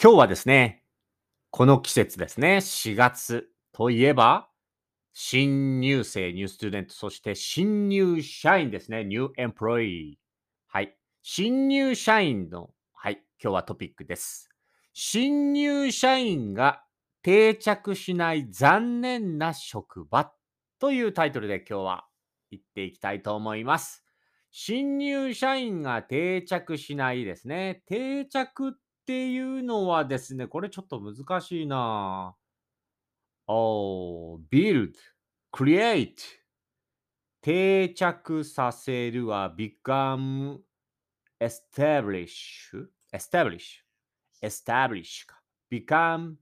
今日はですね、この季節ですね、4月といえば、新入生、ニューストゥデント、そして新入社員ですね、ニューエンプロイーはい。新入社員の、はい、今日はトピックです。新入社員が定着しない残念な職場というタイトルで今日は言っていきたいと思います。新入社員が定着しないですね。定着っていうのはですね、これちょっと難しいな。お build, create 定着させるは become, establish, establish, establish か。become,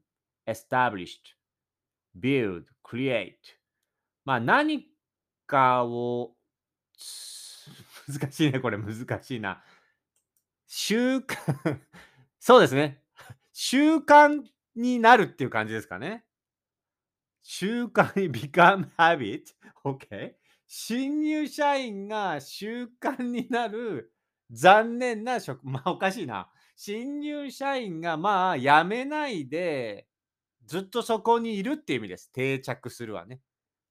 established, build, create まあ何かを難しいね、これ難しいな。習慣そうですね。習慣になるっていう感じですかね。習慣に become habit? OK? 新入社員が習慣になる残念な職、まあおかしいな。新入社員がまあ辞めないでずっとそこにいるっていう意味です。定着するはね。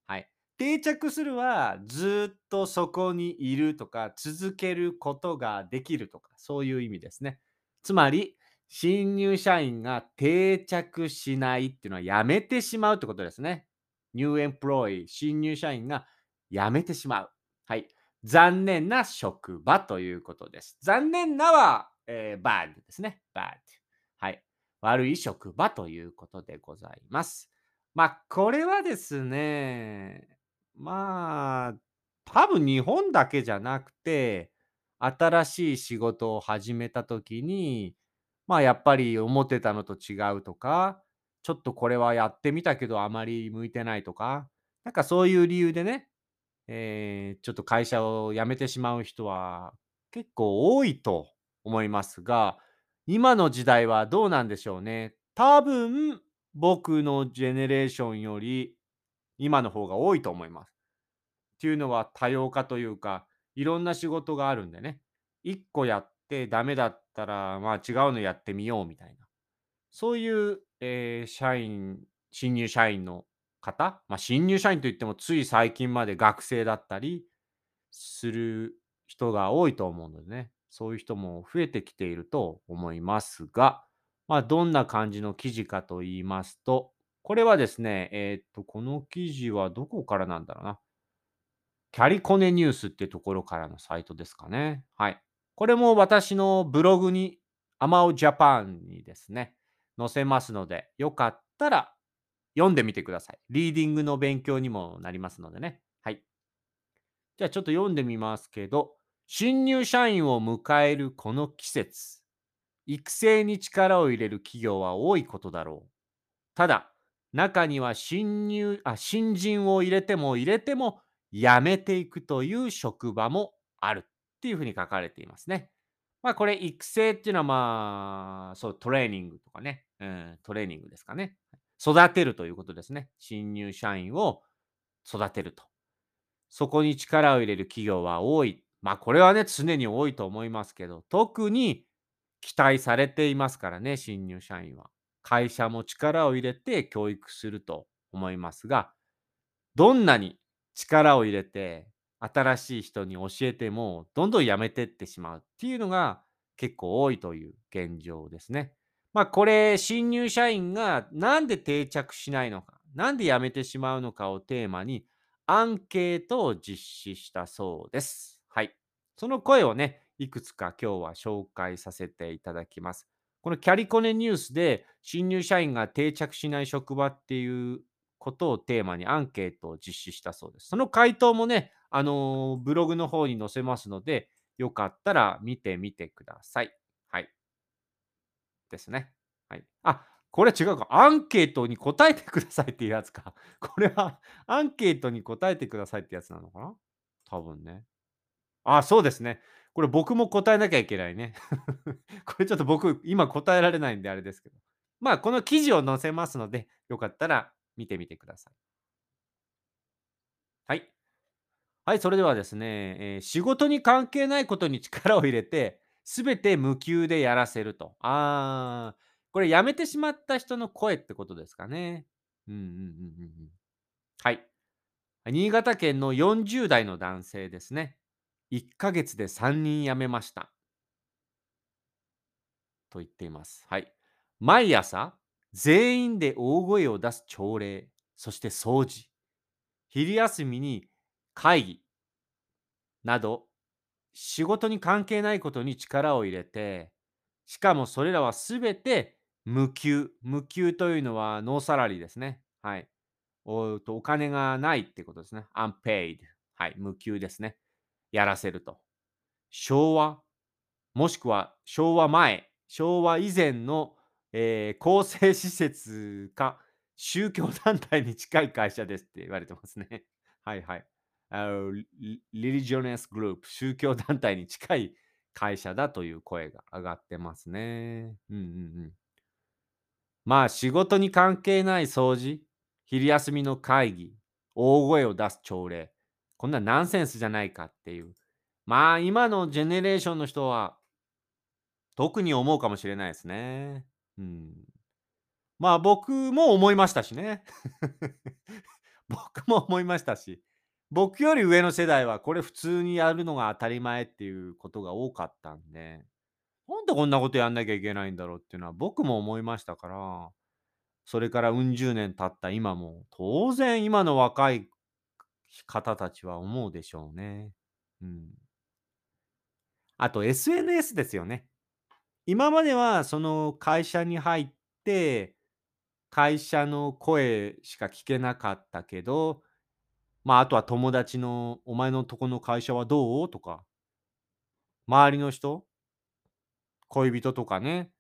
はい。定着するはずっとそこにいるとか続けることができるとかそういう意味ですね。つまり新入社員が定着しないっていうのはやめてしまうってことですね。ニューエンプロイ、新入社員が辞めてしまう。はい。残念な職場ということです。残念なは、えー、bad ですね。bad。はい。悪い職場ということでございます。まあ、これはですね、まあ、多分日本だけじゃなくて、新しい仕事を始めた時に、まあ、やっぱり思ってたのと違うとか、ちょっとこれはやってみたけどあまり向いてないとか、なんかそういう理由でね、えー、ちょっと会社を辞めてしまう人は結構多いと思いますが、今の時代はどうなんでしょうね。多分、僕のジェネレーションより今の方が多いと思います。っていうのは多様化というか、いろんな仕事があるんでね。1個やってダメだったら、まあ違うのやってみようみたいな。そういう、えー、社員、新入社員の方、まあ新入社員といってもつい最近まで学生だったりする人が多いと思うのでね。そういう人も増えてきていると思いますが、まあどんな感じの記事かと言いますと、これはですね、えっ、と、この記事はどこからなんだろうな。キャリコネニュースってところからのサイトですかね。はい。これも私のブログに、アマオジャパンにですね、載せますので、よかったら読んでみてください。リーディングの勉強にもなりますのでね。はい。じゃあちょっと読んでみますけど、新入社員を迎えるこの季節、育成に力を入れる企業は多いことだろう。ただ、中には新入あ新人を入れても入れても辞めていくという職場もあるっていうふうに書かれていますね。まあこれ育成っていうのはまあそうトレーニングとかね、うん、トレーニングですかね。育てるということですね。新入社員を育てると。そこに力を入れる企業は多い。まあこれはね常に多いと思いますけど、特に期待されていますからね、新入社員は。会社も力を入れて教育すると思いますが、どんなに力を入れて新しい人に教えてもどんどんやめてってしまうっていうのが結構多いという現状ですね。まあこれ新入社員がなんで定着しないのか、なんで辞めてしまうのかをテーマにアンケートを実施したそうです。はい。その声をね、いくつか今日は紹介させていただきます。このキャリコネニュースで新入社員が定着しない職場っていうことをテーマにアンケートを実施したそうです。その回答もね、あの、ブログの方に載せますので、よかったら見てみてください。はい。ですね。はい。あ、これ違うか。アンケートに答えてくださいっていうやつか。これはアンケートに答えてくださいってやつなのかな？多分ね。あ、そうですね。これ僕も答えなきゃいけないね。これちょっと僕今答えられないんであれですけど。まあこの記事を載せますので、よかったら見てみてくださ。い。はい、それではですね、えー、仕事に関係ないことに力を入れて、すべて無給でやらせると。あー、これ辞めてしまった人の声ってことですかね。うんうんうんうんうん。はい。新潟県の40代の男性ですね。1ヶ月で3人辞めました。と言っています。はい。毎朝、全員で大声を出す朝礼、そして掃除、昼休みに会議など、仕事に関係ないことに力を入れて、しかもそれらはすべて無給。無給というのはノーサラリーですね。はい。おとお金がないってことですね。unpaid。はい。無給ですね。やらせると。昭和、もしくは昭和前、昭和以前の、えー公正施設か宗教団体に近い会社ですって言われてますね。はいはい。あのリリリジョネスグループ、宗教団体に近い会社だという声が上がってますね。うんうんうん。まあ仕事に関係ない掃除、昼休みの会議、大声を出す朝礼、こんなナンセンスじゃないかっていう。まあ今のジェネレーションの人は特に思うかもしれないですね。うん。まあ僕も思いましたしね。僕も思いましたし、僕より上の世代はこれ普通にやるのが当たり前っていうことが多かったんで、なんでこんなことやんなきゃいけないんだろうっていうのは僕も思いましたから、それからうん十年経った今も、当然今の若い方たちは思うでしょうね。うん。あと SNS ですよね。今まではその会社に入って、会社の声しか聞けなかったけど、まああとは友達のお前のとこの会社はどう？とか、周りの人、恋人とかね、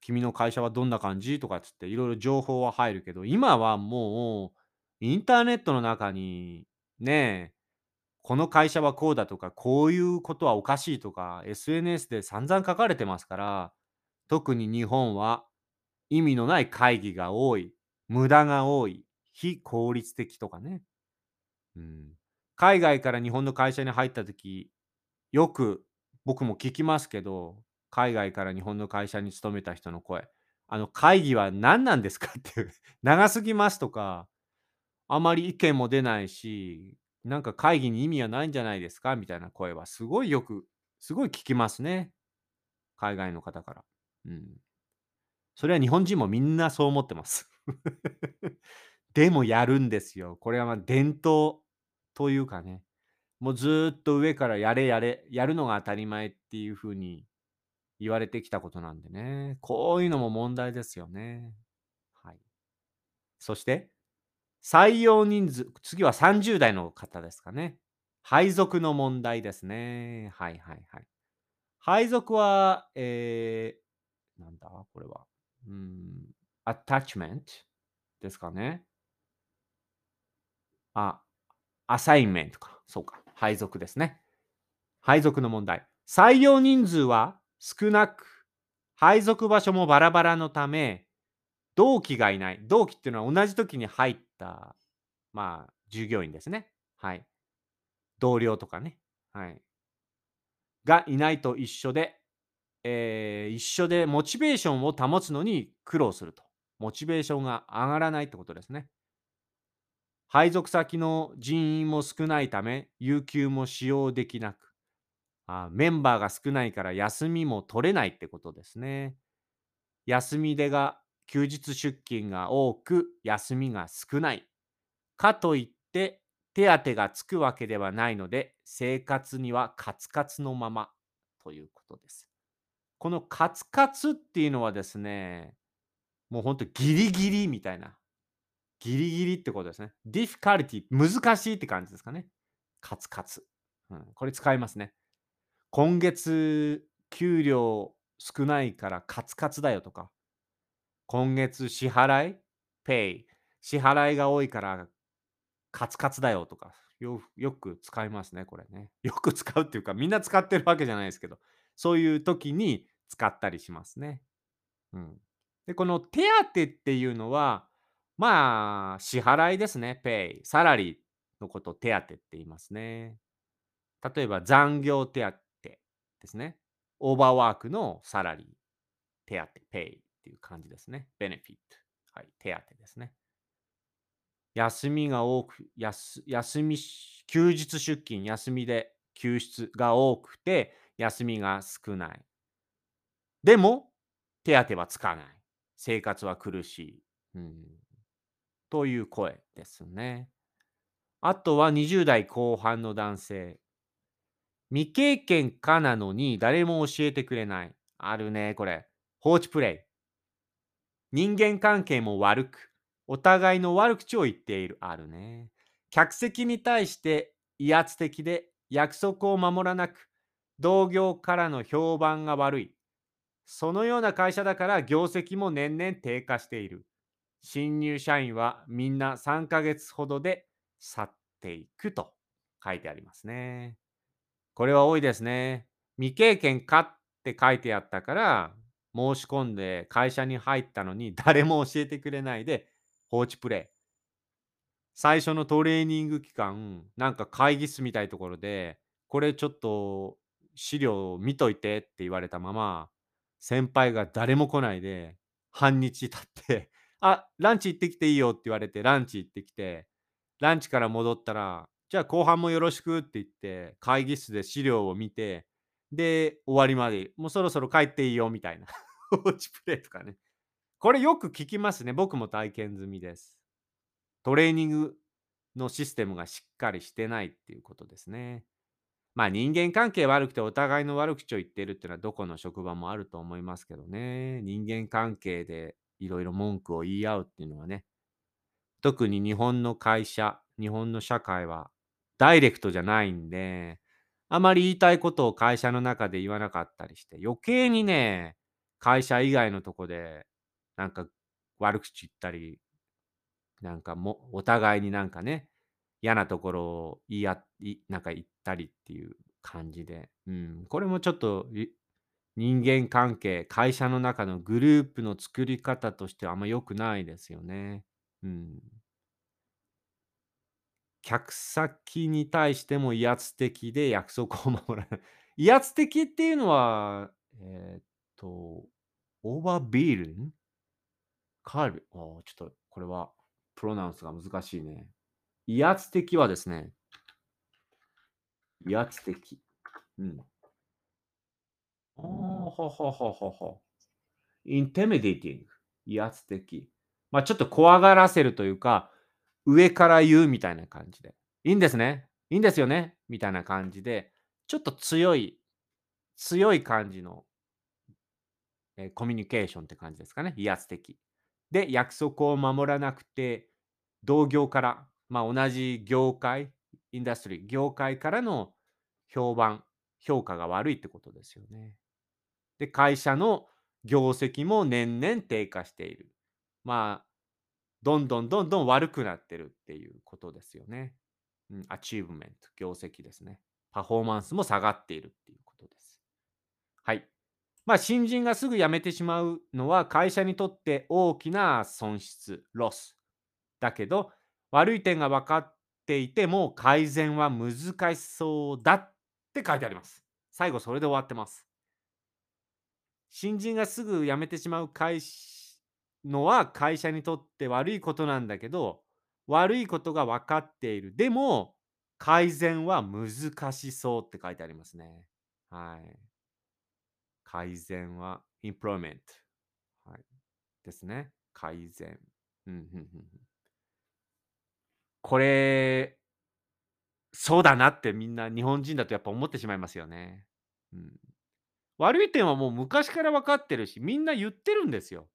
君の会社はどんな感じ？とかっつっていろいろ情報は入るけど、今はもうインターネットの中にねえ、この会社はこうだとか、こういうことはおかしいとか、SNS で散々書かれてますから、特に日本は意味のない会議が多い、無駄が多い、非効率的とかね。うん、海外から日本の会社に入った時よく僕も聞きますけど海外から日本の会社に勤めた人の声。あの会議は何なんですかっていう 長すぎますとかあまり意見も出ないしなんか会議に意味はないんじゃないですかみたいな声はすごいよくすごい聞きますね。海外の方から、うん、それは日本人もみんなそう思ってます。でもやるんですよ。これはまあ伝統というかね、もうずっと上からやれやれ、やるのが当たり前っていうふうに言われてきたことなんでね、こういうのも問題ですよね。はい。そして、採用人数、次は30代の方ですかね。配属の問題ですね。はいはいはい。配属は、えー、なんだ？これは。うん、attachment ですかね。あ、アサインメントか。そうか。配属ですね。配属の問題。採用人数は少なく、配属場所もバラバラのため、同期がいない。同期っていうのは同じ時に入った、まあ、従業員ですね。はい。同僚とかね。はい。がいないと一緒で、えー一緒でモチベーションを保つのに苦労すると。モチベーションが上がらないってことですね。配属先の人員も少ないため、有給も使用できなく、あメンバーが少ないから休みも取れないってことですね。休み出が休日出勤が多く、休みが少ない。かといって、手当がつくわけではないので、生活にはカツカツのままということです。このカツカツっていうのはですね、もうほんとギリギリみたいな。ギリギリってことですね。difficulty 難しいって感じですかね。カツカツ。うん、これ使いますね。今月給料少ないからカツカツだよとか。今月支払い ?pay。支払いが多いからカツカツだよとか。よよく使いますね、これね。よく使うっていうか、みんな使ってるわけじゃないですけど、そういう時に使ったりしますね。うん。で、この手当っていうのは、まあ、支払いですね、pay。サラリーのことを手当って言いますね。例えば残業手当ですね。オーバーワークのサラリー、手当、pay。っていう感じですね。ベネフィット。はい、手当ですね。休みが多く、休休み、休日出勤、休みで休出が多くて、休みが少ない。でも、手当はつかない。生活は苦しい。うん、という声ですね。あとは20代後半の男性。未経験かなのに誰も教えてくれない。あるね、これ。放置プレイ。人間関係も悪く、お互いの悪口を言っている。あるね。客席に対して威圧的で約束を守らなく、同業からの評判が悪い。そのような会社だから業績も年々低下している。新入社員はみんな3ヶ月ほどで去っていくと書いてありますね。これは多いですね。未経験かって書いてあったから申し込んで会社に入ったのに誰も教えてくれないで放置プレイ。最初のトレーニング期間、なんか会議室みたいところで、これちょっと資料見といてって言われたまま、先輩が誰も来ないで、半日経ってあ、ランチ行ってきていいよって言われて、ランチ行ってきて、ランチから戻ったら、じゃあ後半もよろしくって言って、会議室で資料を見て、で、終わりまで、もうそろそろ帰っていいよみたいな。放置プレイとかね。これよく聞きますね。僕も体験済みです。トレーニングのシステムがしっかりしてないっていうことですね。まあ人間関係悪くてお互いの悪口を言ってるっていうのはどこの職場もあると思いますけどね。人間関係でいろいろ文句を言い合うっていうのはね。特に日本の会社、日本の社会はダイレクトじゃないんで、あまり言いたいことを会社の中で言わなかったりして、余計にね、会社以外のとこでなんか悪口言ったり、なんかもお互いになんかね、嫌なところを言いあいなんか言ったりっていう感じで、うん、これもちょっと人間関係、会社の中のグループの作り方としてはあんま良くないですよね。うん。客先に対しても威圧的で約束を守らない。威圧的っていうのは、えーっと、オーバービール？ンカール、あーちょっとこれはプロナウンスが難しいね。威圧的はですね、威圧的。うん。ああ、ははははは。intimidating。威圧的。まあちょっと怖がらせるというか、上から言うみたいな感じで。いいんですね。いいんですよね。みたいな感じで、ちょっと強い、強い感じの、えーコミュニケーションって感じですかね。威圧的。で、約束を守らなくて、同業から、まあ同じ業界、 industry、業界からの評判、評価が悪いってことですよね。で、会社の業績も年々低下している。まあ、どんどんどんどん悪くなってるっていうことですよね。うん、 achievement、業績ですね。パフォーマンスも下がっているっていうことです。はい。まあ、新人がすぐ辞めてしまうのは会社にとって大きな損失、ロス。だけど、悪い点が分かっていても改善は難しそうだって書いてあります。最後それで終わってます。新人がすぐ辞めてしまう会のは会社にとって悪いことなんだけど、悪いことが分かっている。でも、改善は難しそうって書いてありますね。はい。改善は employment。はい。ですね。改善。うんうんうんうんこれ、そうだなってみんな日本人だとやっぱ思ってしまいますよね。うん、悪い点はもう昔から分かってるし、みんな言ってるんですよ。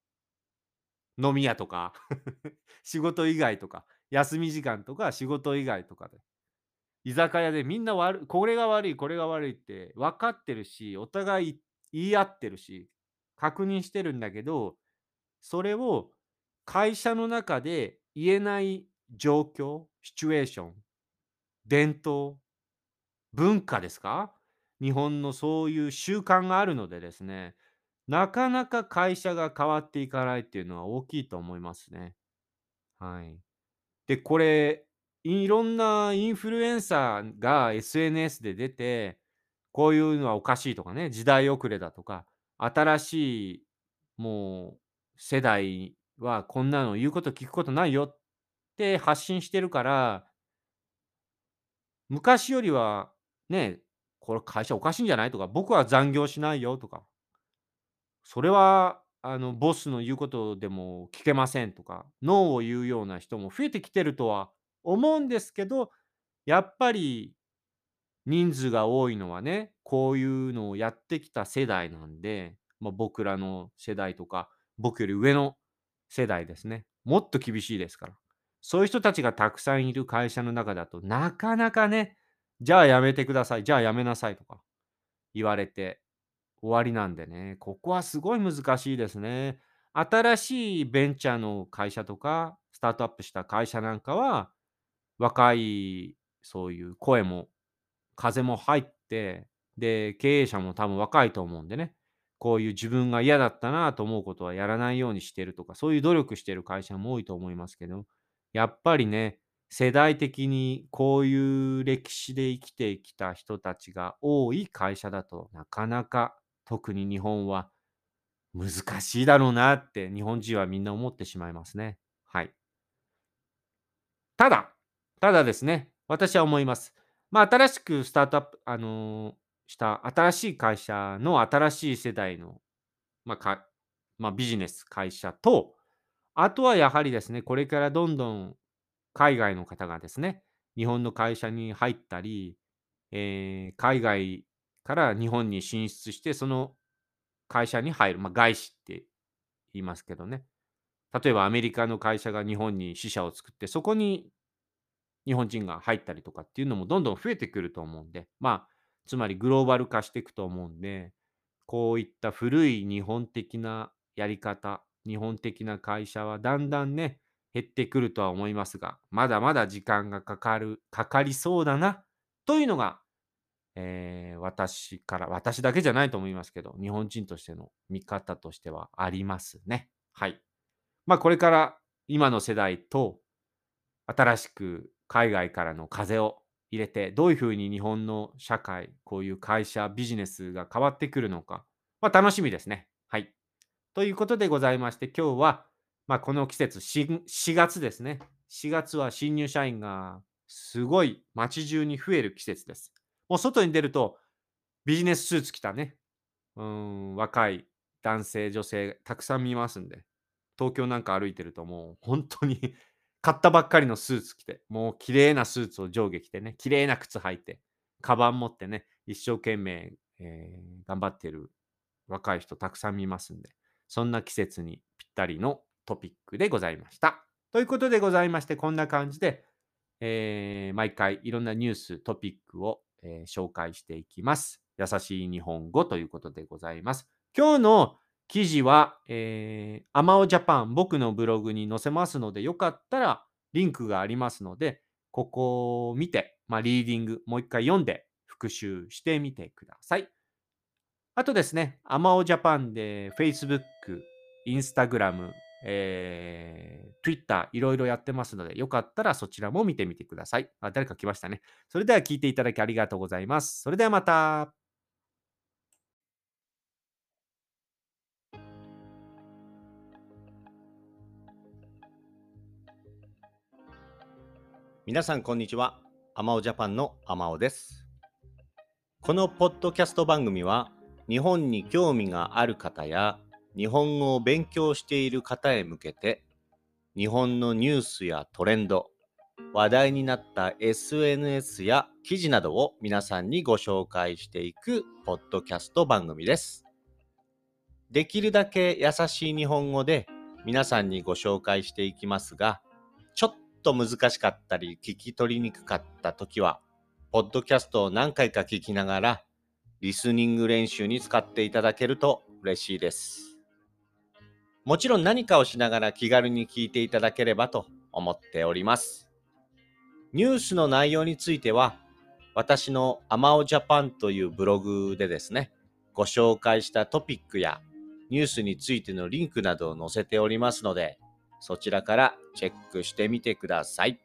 飲み屋とか、仕事以外とか、休み時間とか仕事以外とかで。居酒屋でみんな悪、これが悪い、これが悪いって分かってるし、お互い言い合ってるし、確認してるんだけど、それを会社の中で言えない状況、シチュエーション、伝統、文化ですか？日本のそういう習慣があるのでですね、なかなか会社が変わっていかないっていうのは大きいと思いますね。はい。で、これ、いろんなインフルエンサーが SNS で出て、こういうのはおかしいとかね、時代遅れだとか、新しい、もう世代はこんなの言うこと聞くことないよって発信してるから、昔よりはね、これ会社おかしいんじゃない？とか、僕は残業しないよとか、それはあのボスの言うことでも聞けませんとか、ノーを言うような人も増えてきてるとは思うんですけど、やっぱり人数が多いのはね、こういうのをやってきた世代なんで、まあ、僕らの世代とか、僕より上の世代ですね。もっと厳しいですから。そういう人たちがたくさんいる会社の中だとなかなかね、じゃあやめてください、じゃあやめなさいとか言われて終わりなんでね、ここはすごい難しいですね。新しいベンチャーの会社とか、スタートアップした会社なんかは、若いそういう声も風も入って、で、経営者も多分若いと思うんでね、こういう自分が嫌だったなと思うことはやらないようにしてるとか、そういう努力してる会社も多いと思いますけど、やっぱりね、世代的にこういう歴史で生きてきた人たちが多い会社だとなかなか特に日本は難しいだろうなって日本人はみんな思ってしまいますね。はい。ただ、ただですね、私は思います。まあ、新しくスタートアップ、あのーした新しい会社の新しい世代の、まあかまあ、ビジネス会社と、あとはやはりですね、これからどんどん海外の方がですね、日本の会社に入ったり、えー海外から日本に進出して、その会社に入る、まあ、外資って言いますけどね。例えばアメリカの会社が日本に支社を作って、そこに日本人が入ったりとかっていうのもどんどん増えてくると思うんで、まあ、つまりグローバル化していくと思うんで、こういった古い日本的なやり方、日本的な会社はだんだんね、減ってくるとは思いますが、まだまだ時間がかかる、かかりそうだな、というのが、えー私から、私だけじゃないと思いますけど、日本人としての見方としてはありますね。はい。まあ、これから今の世代と新しく海外からの風を入れて、どういうふうに日本の社会、こういう会社、ビジネスが変わってくるのか、まあ、楽しみですね。はい。ということでございまして、今日は、まあ、この季節4、4月ですね。4月は新入社員がすごい街中に増える季節です。もう外に出るとビジネススーツ着たね、うん、若い男性、女性、たくさん見ますんで、東京なんか歩いてるともう本当に 買ったばっかりのスーツ着て、もう綺麗なスーツを上下着てね、綺麗な靴履いて、カバン持ってね、一生懸命、えー頑張ってる若い人たくさん見ますんで、そんな季節にぴったりのトピックでございました。ということでございまして、こんな感じで、えー毎回いろんなニュース、トピックを、えー紹介していきます。優しい日本語ということでございます。今日の記事は、えー、アマオジャパン、僕のブログに載せますので、よかったらリンクがありますので、ここを見て、まあ、リーディング、もう一回読んで復習してみてください。あとですね、アマオジャパンで Facebook、Instagram、えー、Twitter、いろいろやってますので、よかったらそちらも見てみてください。あ、誰か来ましたね。それでは聞いていただきありがとうございます。それではまた。皆さんこんにちは。アマオジャパンのアマオです。このポッドキャスト番組は日本に興味がある方や日本語を勉強している方へ向けて日本のニュースやトレンド、話題になった SNS や記事などを皆さんにご紹介していくポッドキャスト番組です。できるだけ優しい日本語で皆さんにご紹介していきますが、ちょっと難しかったり聞き取りにくかった時は、ポッドキャストを何回か聞きながら、リスニング練習に使っていただけると嬉しいです。もちろん何かをしながら気軽に聞いていただければと思っております。ニュースの内容については、私のアマオジャパンというブログでですね、ご紹介したトピックやニュースについてのリンクなどを載せておりますので、そちらからチェックしてみてください。